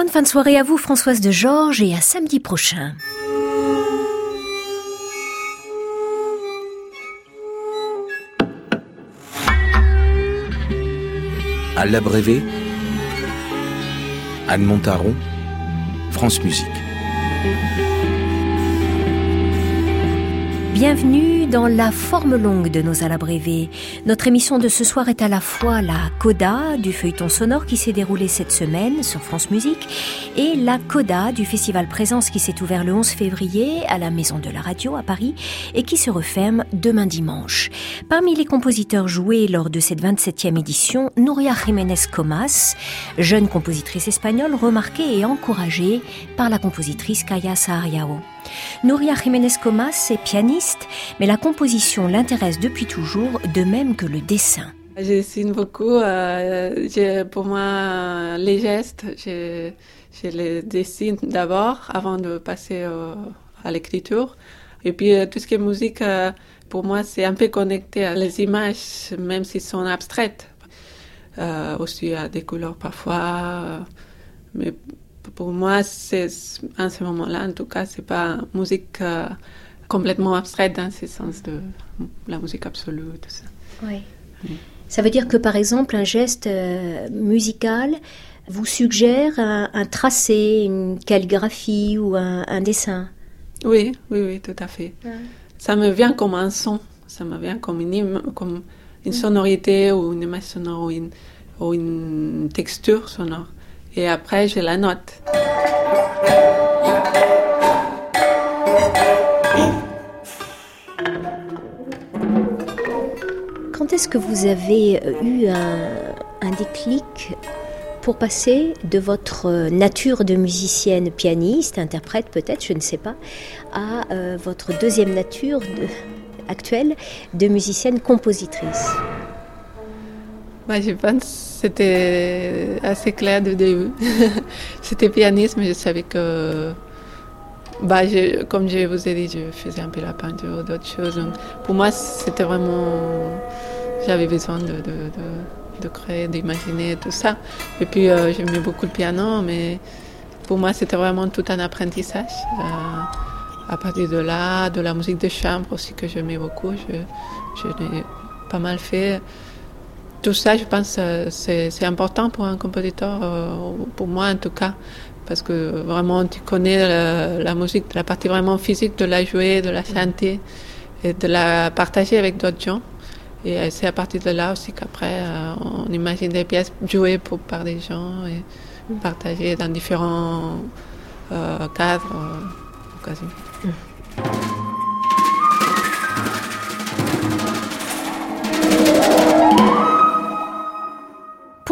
Bonne fin de soirée à vous Françoise de Georges et à samedi prochain. À l'abrévé, Anne Montaron, France Musique. Bienvenue dans la forme longue de nos alabrévés. Notre émission de ce soir est à la fois la coda du feuilleton sonore qui s'est déroulé cette semaine sur France Musique et la coda du festival Présence qui s'est ouvert le 11 février à la Maison de la Radio à Paris et qui se referme demain dimanche. Parmi les compositeurs joués lors de cette 27e édition, Nuria Jiménez Comas, jeune compositrice espagnole remarquée et encouragée par la compositrice Kaya Saariao. Nuria Jiménez Comas est pianiste, mais la composition l'intéresse depuis toujours, de même que le dessin. Je dessine beaucoup. Euh, pour moi, les gestes, je, les dessine d'abord avant de passer à l'écriture. Et puis, euh, tout ce qui est musique, euh, pour moi, c'est un peu connecté à les images, même si sont abstraites. aussi à des couleurs parfois. mais pour moi, c'est, en ce moment-là, en tout cas, c'est pas musique euh, complètement abstraite dans ce sens de la musique absolue, tout ça. Oui. Ça veut dire que, par exemple, un geste euh, musical vous suggère un, tracé, une calligraphie ou un, dessin? Oui, oui, oui, tout à fait. Ça me vient comme un son, ça me vient comme une, comme une sonorité ou une image sonore ou une, ou une texture sonore et après je la note. Quand est-ce que vous avez euh, eu un, déclic pour passer de votre nature de musicienne pianiste, interprète peut-être, je ne sais pas, à euh, votre deuxième nature actuelle de musicienne compositrice? Bah, Je pense c'était assez clair du début. c'était pianiste, mais je savais que, bah, comme je vous ai dit, je faisais un peu la peinture, d'autres choses. pour moi, c'était vraiment. J'avais besoin de, de, de, créer, d'imaginer tout ça. Et puis, euh, j'aimais beaucoup le piano, mais pour moi, c'était vraiment tout un apprentissage. Euh, à partir de là, de la musique de chambre aussi que j'aimais beaucoup, je, je l'ai pas mal fait tout ça, je pense, euh, c'est important pour un compositeur, euh, pour moi en tout cas, parce que vraiment tu connais la, musique, la partie vraiment physique de la jouer, de la chanter et de la partager avec d'autres gens. Et c'est à partir de là aussi qu'après euh, on imagine des pièces jouées pour, par des gens et partagées dans différents cadres, occasions.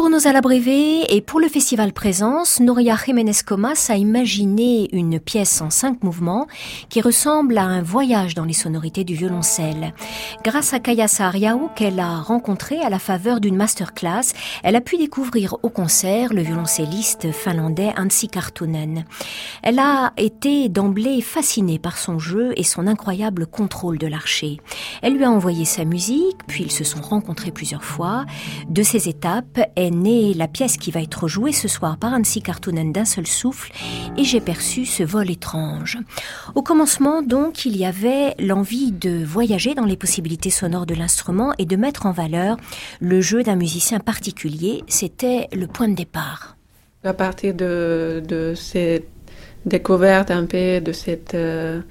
Pour nos alabrévés et pour le festival Présence, Noria Jiménez Comas a imaginé une pièce en cinq mouvements qui ressemble à un voyage dans les sonorités du violoncelle. Grâce à Kaya Saariao qu'elle a rencontré à la faveur d'une masterclass, elle a pu découvrir au concert le violoncelliste finlandais Ansi Kartunen. Elle a été d'emblée fascinée par son jeu et son incroyable contrôle de l'archer. Elle lui a envoyé sa musique, puis ils se sont rencontrés plusieurs fois. De ces étapes, la pièce qui va être jouée ce soir par Ansi Kartunen d'un seul souffle et j'ai perçu ce vol étrange. Au commencement donc, il y avait l'envie de voyager dans les possibilités sonores de l'instrument et de mettre en valeur le jeu d'un musicien particulier. C'était le point de départ. À partir de, cette découverte un peu de cette euh,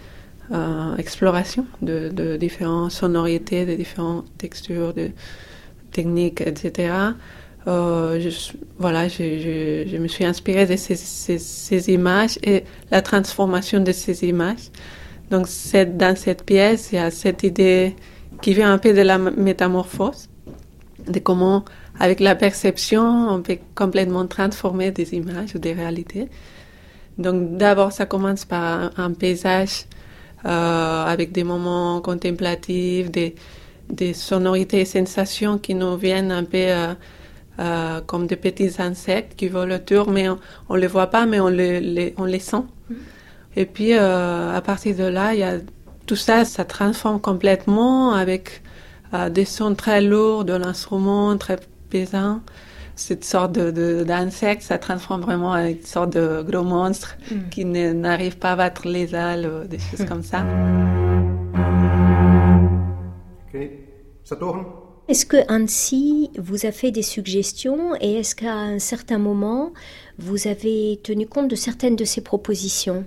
euh, exploration de, de, différentes sonorités, de différentes textures, de techniques, etc. Euh, je, voilà, je, me suis inspirée de ces, images et la transformation de ces images. Donc, dans cette pièce, il y a cette idée qui vient un peu de la métamorphose, de comment, avec la perception, on peut complètement transformer des images ou des réalités. Donc, d'abord, ça commence par un, paysage euh, avec des moments contemplatifs, des, des sonorités et sensations qui nous viennent un peu euh, euh, comme des petits insectes qui volent autour, mais on ne les voit pas, mais on les, on les sent. Mm. Et puis, euh, à partir de là, il y a, tout ça, ça transforme complètement avec euh, des sons très lourds de l'instrument, très pesants, cette sorte d'insecte, de, ça transforme vraiment en une sorte de gros monstre mm. qui n'arrive pas à battre les ailes, des choses comme ça. Ok, ça tourne est-ce que Annecy vous a fait des suggestions et est-ce qu'à un certain moment, vous avez tenu compte de certaines de ces propositions?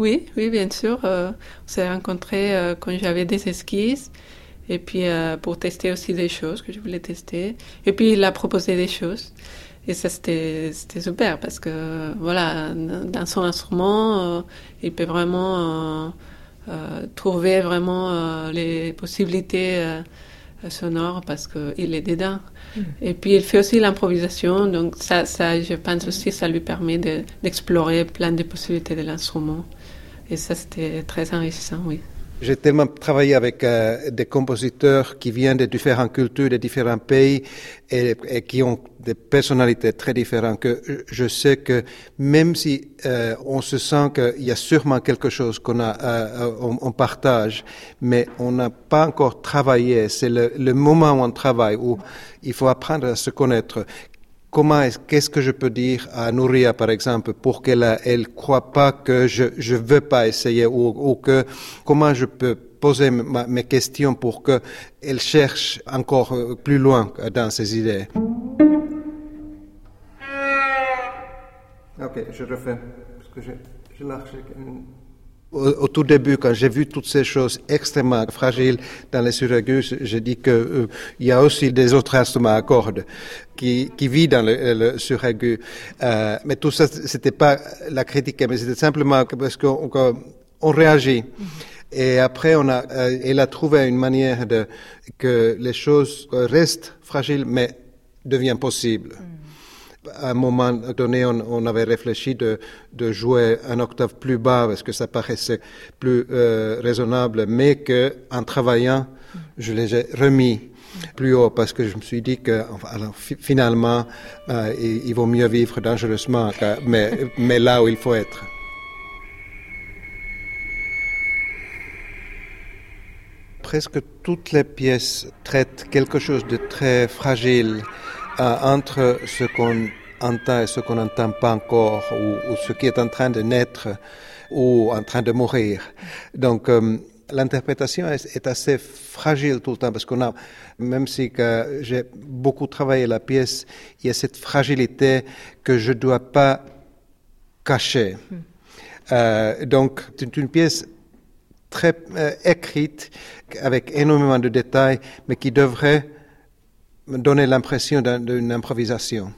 Oui, oui, bien sûr. Euh, on s'est rencontrés euh, quand j'avais des esquisses et puis euh, pour tester aussi des choses que je voulais tester. Et puis il a proposé des choses. Et ça, c'était super parce que, voilà, dans son instrument, il peut vraiment trouver vraiment les possibilités sonore parce qu'il est dedans. Mm. Et puis il fait aussi l'improvisation, donc ça, ça, je pense aussi, ça lui permet d'explorer plein de possibilités de l'instrument. Et ça, c'était très enrichissant, oui. J'ai tellement travaillé avec euh, des compositeurs qui viennent de différentes cultures, de différents pays et, qui ont des personnalités très différentes que je sais que même si euh, on se sent qu'il y a sûrement quelque chose qu'on a, euh, on, partage, mais on n'a pas encore travaillé. C'est le, le, moment où on travaille où il faut apprendre à se connaître comment est, qu'est-ce que je peux dire à Nouria, par exemple, pour qu'elle elle croit pas que je je veux pas essayer ou, ou que comment je peux poser mes questions pour que elle cherche encore euh, plus loin dans ses idées? Ok, je refais parce que je, je au, tout début, quand j'ai vu toutes ces choses extrêmement fragiles dans les suraigus, j'ai dit qu'il euh, y a aussi des autres instruments à cordes qui, qui vivent dans le, le suraigu. Euh, mais tout ça, c'était pas la critique, mais c'était simplement parce qu'on on réagit. Et après, on a, euh, elle a trouvé une manière de que les choses restent fragiles, mais deviennent possibles à un moment donné, on, avait réfléchi de, jouer un octave plus bas parce que ça paraissait plus euh, raisonnable, mais que en travaillant, je les ai remis plus haut parce que je me suis dit que finalement, euh, il, vaut mieux vivre dangereusement, mais là où il faut être. Presque toutes les pièces traitent quelque chose de très fragile entre ce qu'on entend et ce qu'on n'entend pas encore, ou, ce qui est en train de naître ou en train de mourir. Donc, euh, l'interprétation est, assez fragile tout le temps parce qu'on a, même si j'ai beaucoup travaillé la pièce, il y a cette fragilité que je ne dois pas cacher. Hmm. Euh, donc, c'est une pièce très euh, écrite avec énormément de détails, mais qui devrait donner l'impression d'une improvisation.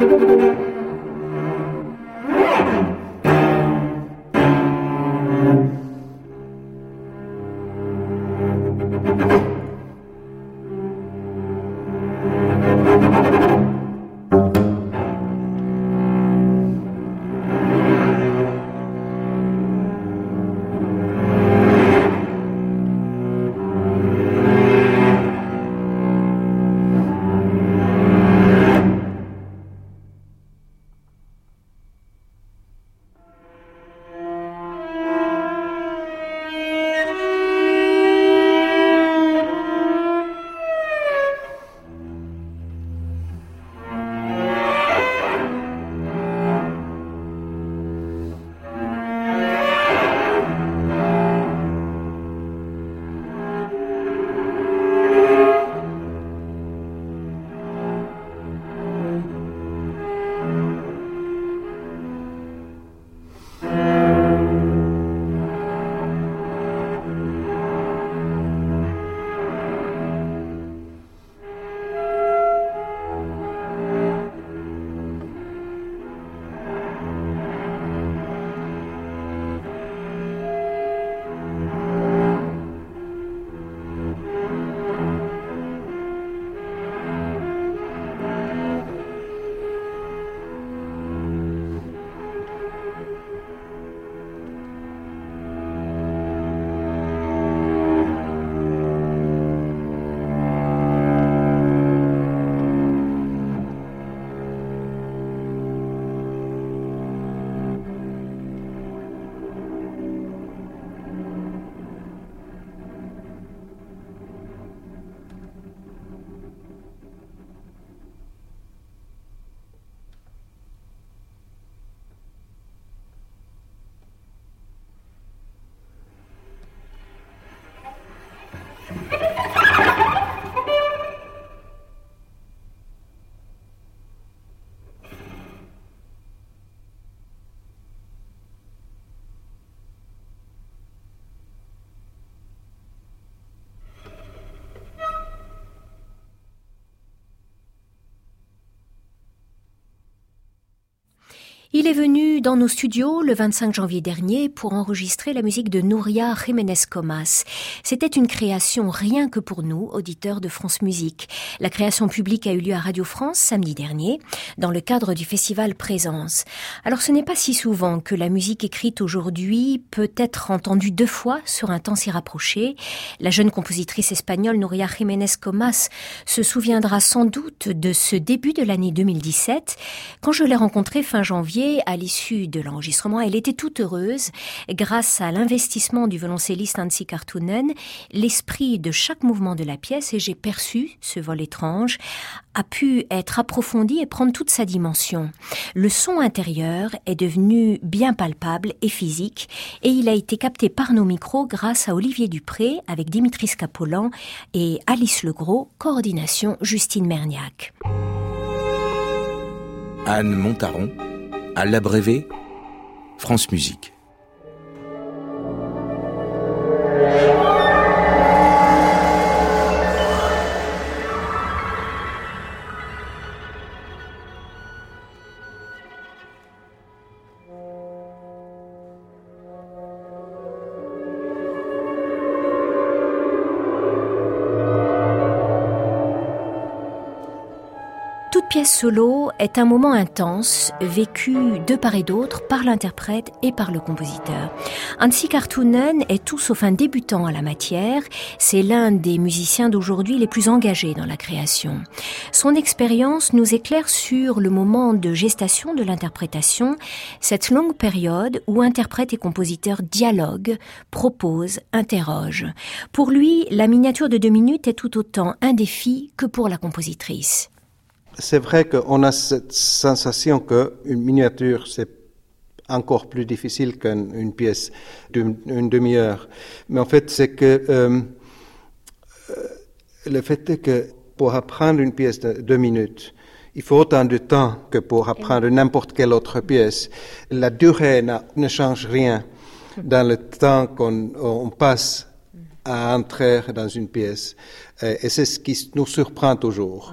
Müzik Il est venu dans nos studios le 25 janvier dernier pour enregistrer la musique de Nouria Jiménez Comas. C'était une création rien que pour nous, auditeurs de France Musique. La création publique a eu lieu à Radio France samedi dernier, dans le cadre du festival Présence. Alors ce n'est pas si souvent que la musique écrite aujourd'hui peut être entendue deux fois sur un temps si rapproché. La jeune compositrice espagnole Nouria Jiménez Comas se souviendra sans doute de ce début de l'année 2017, quand je l'ai rencontrée fin janvier à l'issue de l'enregistrement, elle était toute heureuse. Grâce à l'investissement du violoncelliste Hansi Kartunen, l'esprit de chaque mouvement de la pièce, et j'ai perçu ce vol étrange, a pu être approfondi et prendre toute sa dimension. Le son intérieur est devenu bien palpable et physique, et il a été capté par nos micros grâce à Olivier Dupré avec Dimitri Scapolan et Alice Legros, coordination Justine Merniac. Anne Montaron à l'abrévé, France Musique. Pièce solo est un moment intense, vécu de part et d'autre par l'interprète et par le compositeur. Hansi Kartunen est tout sauf un débutant à la matière, c'est l'un des musiciens d'aujourd'hui les plus engagés dans la création. Son expérience nous éclaire sur le moment de gestation de l'interprétation, cette longue période où interprète et compositeur dialoguent, proposent, interrogent. Pour lui, la miniature de deux minutes est tout autant un défi que pour la compositrice c'est vrai qu'on a cette sensation qu'une miniature, c'est encore plus difficile qu'une pièce d'une demi-heure. Mais en fait, c'est que euh, euh, le fait est que pour apprendre une pièce de deux minutes, il faut autant de temps que pour apprendre n'importe quelle autre pièce. La durée ne change rien dans le temps qu'on passe à entrer dans une pièce. Et c'est ce qui nous surprend toujours.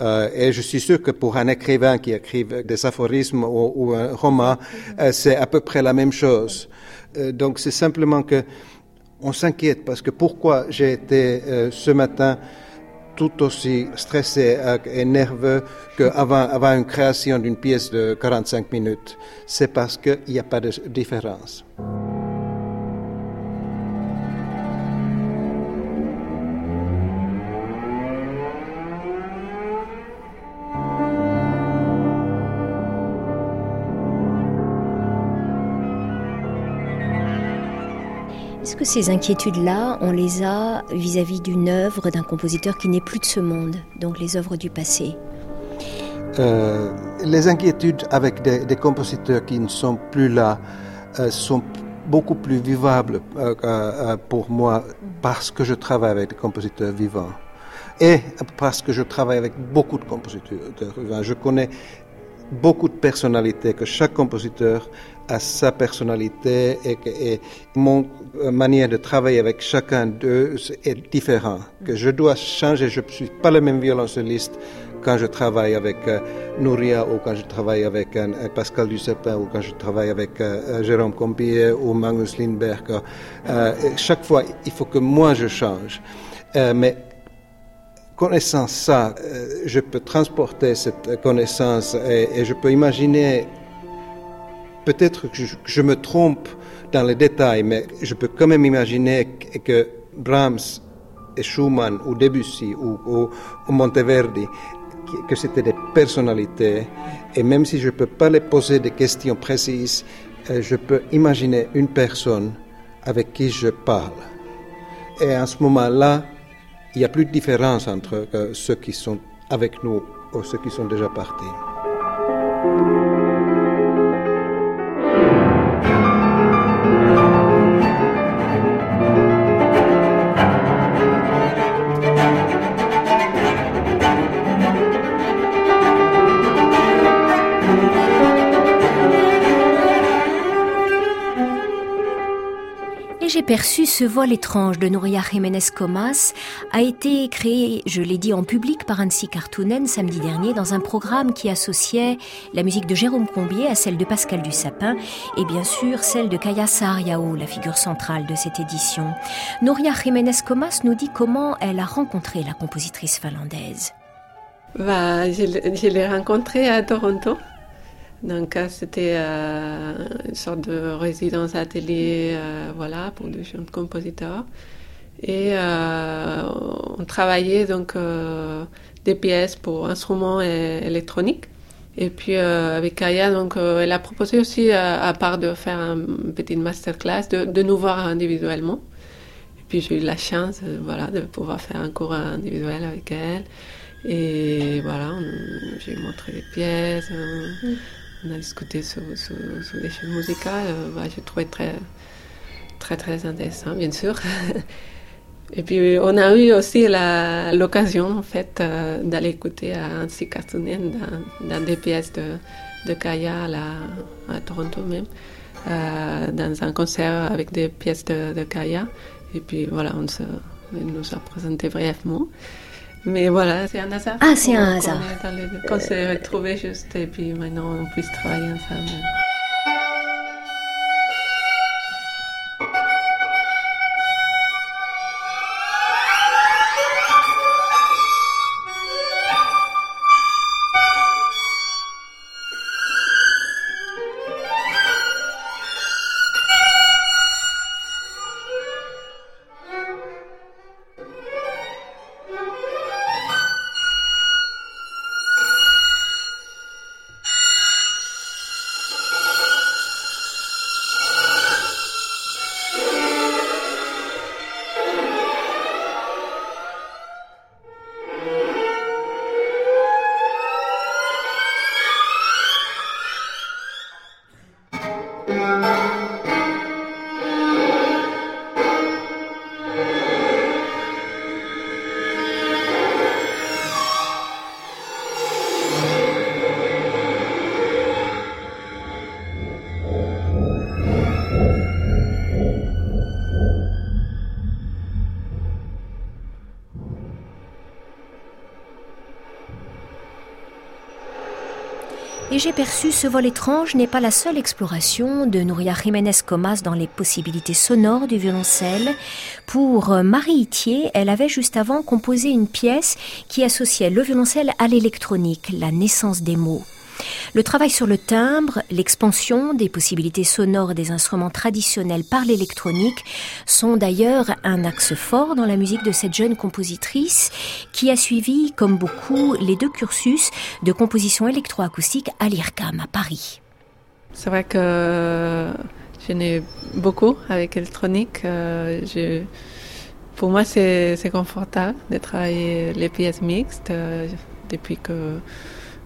Euh, et je suis sûr que pour un écrivain qui écrit des aphorismes ou, un roman, euh, c'est à peu près la même chose. Euh, donc c'est simplement que on s'inquiète parce que pourquoi j'ai été ce matin tout aussi stressé et nerveux qu'avant avant une création d'une pièce de 45 minutes. C'est parce qu'il n'y a pas de différence. Est-ce que ces inquiétudes-là, on les a vis-à-vis d'une œuvre d'un compositeur qui n'est plus de ce monde, donc les œuvres du passé? Euh, Les inquiétudes avec des, compositeurs qui ne sont plus là euh, sont beaucoup plus vivables euh, pour moi parce que je travaille avec des compositeurs vivants et parce que je travaille avec beaucoup de compositeurs. Je connais beaucoup de personnalités, que chaque compositeur a sa personnalité et, que, mon manière de travailler avec chacun d'eux est différent. Que je dois changer, je ne suis pas le même violoncelliste quand je travaille avec euh, Nouria ou quand je travaille avec euh, Pascal Dussepin ou quand je travaille avec euh, Jérôme Compier ou Magnus Lindberg. chaque fois, il faut que moi je change. mais connaissant ça, euh, je peux transporter cette connaissance et, je peux imaginer, peut-être que je, me trompe dans les détails, mais je peux quand même imaginer que, Brahms et Schumann ou Debussy ou, Monteverdi, que c'était des personnalités, et même si je ne peux pas les poser des questions précises, euh, je peux imaginer une personne avec qui je parle. Et à ce moment-là, il n'y a plus de différence entre euh, ceux qui sont avec nous ou ceux qui sont déjà partis. J'ai perçu ce vol étrange de Nouria Jiménez Comas a été créé, je l'ai dit en public, par Annecy Cartounen samedi dernier dans un programme qui associait la musique de Jérôme Combier à celle de Pascal Dussapin et bien sûr celle de Kaya Sariao, la figure centrale de cette édition. Nouria Jiménez Comas nous dit comment elle a rencontré la compositrice finlandaise. Bah, je l'ai rencontrée à Toronto donc c'était euh, une sorte de résidence atelier, euh, voilà, pour des jeunes compositeurs. Et euh, on travaillait donc des pièces pour instruments électroniques. Et puis avec Kaya, donc elle a proposé aussi, à part de faire une petite masterclass, de, de nous voir individuellement. Et puis j'ai eu la chance, voilà, de pouvoir faire un cours individuel avec elle. Et voilà, j'ai montré des pièces. Mm on a discuté sur, des choses musicales. Euh, bah, j'ai trouvé très, très, très intéressant, bien sûr. Et puis, on a eu aussi l'occasion, en fait, euh, d'aller écouter à Ansi Kartunen dans, des pièces de, de Kaya à, Toronto même, euh, dans un concert avec des pièces de, de Kaya. Et puis, voilà, on, se, nous a présenté brièvement. Mais voilà, c'est un hasard. Ah, c'est un hasard. Quand s'est retrouvé juste et puis maintenant on puisse travailler ensemble. J'ai perçu ce vol étrange n'est pas la seule exploration de Nouria Jiménez Comas dans les possibilités sonores du violoncelle. Pour Marie Itier, elle avait juste avant composé une pièce qui associait le violoncelle à l'électronique, la naissance des mots. Le travail sur le timbre, l'expansion des possibilités sonores des instruments traditionnels par l'électronique sont d'ailleurs un axe fort dans la musique de cette jeune compositrice qui a suivi, comme beaucoup, les deux cursus de composition électroacoustique à l'IRCAM à Paris. C'est vrai que je n'ai beaucoup avec l'électronique. Euh, pour moi, c'est confortable de travailler les pièces mixtes euh, depuis que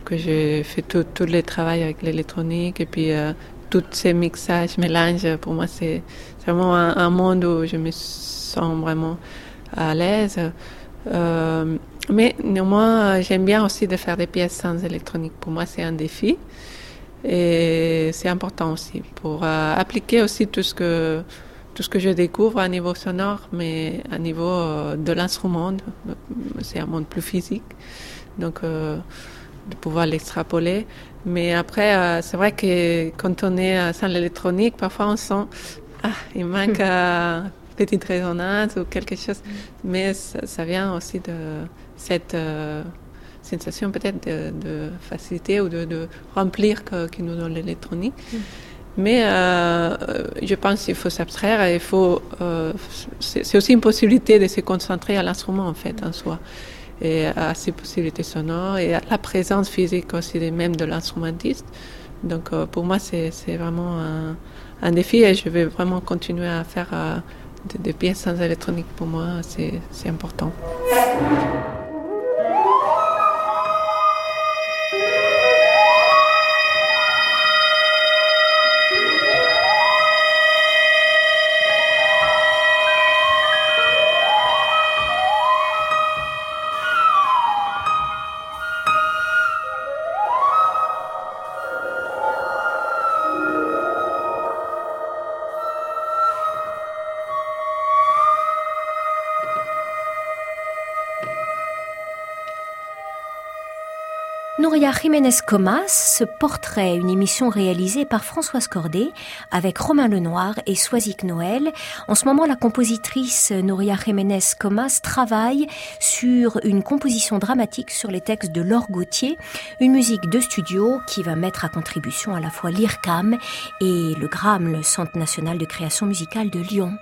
que j'ai fait tout, tout le travail avec l'électronique et puis euh, tous ces mixages, mélanges, pour moi c'est vraiment un, monde où je me sens vraiment à l'aise. Euh, mais néanmoins, j'aime bien aussi de faire des pièces sans électronique. Pour moi, c'est un défi. Et c'est important aussi pour euh, appliquer aussi tout ce que tout ce que je découvre à niveau sonore, mais à niveau de l'instrument, c'est un monde plus physique. Donc de pouvoir l'extrapoler. Mais après, euh, c'est vrai que quand on est euh, sans l'électronique, parfois on sent, ah, il manque une petite résonance ou quelque chose. Mais ça, vient aussi de cette euh, sensation peut-être de, facilité ou de, remplir que, que, nous donne l'électronique. Mm. Mais je pense qu'il faut s'abstraire il faut. c'est aussi une possibilité de se concentrer à l'instrument en fait en soi et à ses possibilités sonores et à la présence physique aussi même de l'instrumentiste. Donc euh, pour moi, c'est vraiment un, un, défi et je vais vraiment continuer à faire euh, des pièces sans électronique. Pour moi, c'est important. Nouria Jiménez Comas, ce portrait, une émission réalisée par Françoise Cordet avec Romain Lenoir et Soisic Noël. En ce moment, la compositrice Nouria Jiménez Comas travaille sur une composition dramatique sur les textes de Laure Gauthier, une musique de studio qui va mettre à contribution à la fois l'IRCAM et le GRAM, le Centre national de création musicale de Lyon.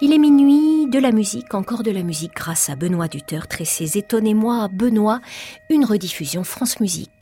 Il est minuit, de la musique, encore de la musique grâce à Benoît Dutertre et ses Étonnez-moi Benoît, une rediffusion France Musique.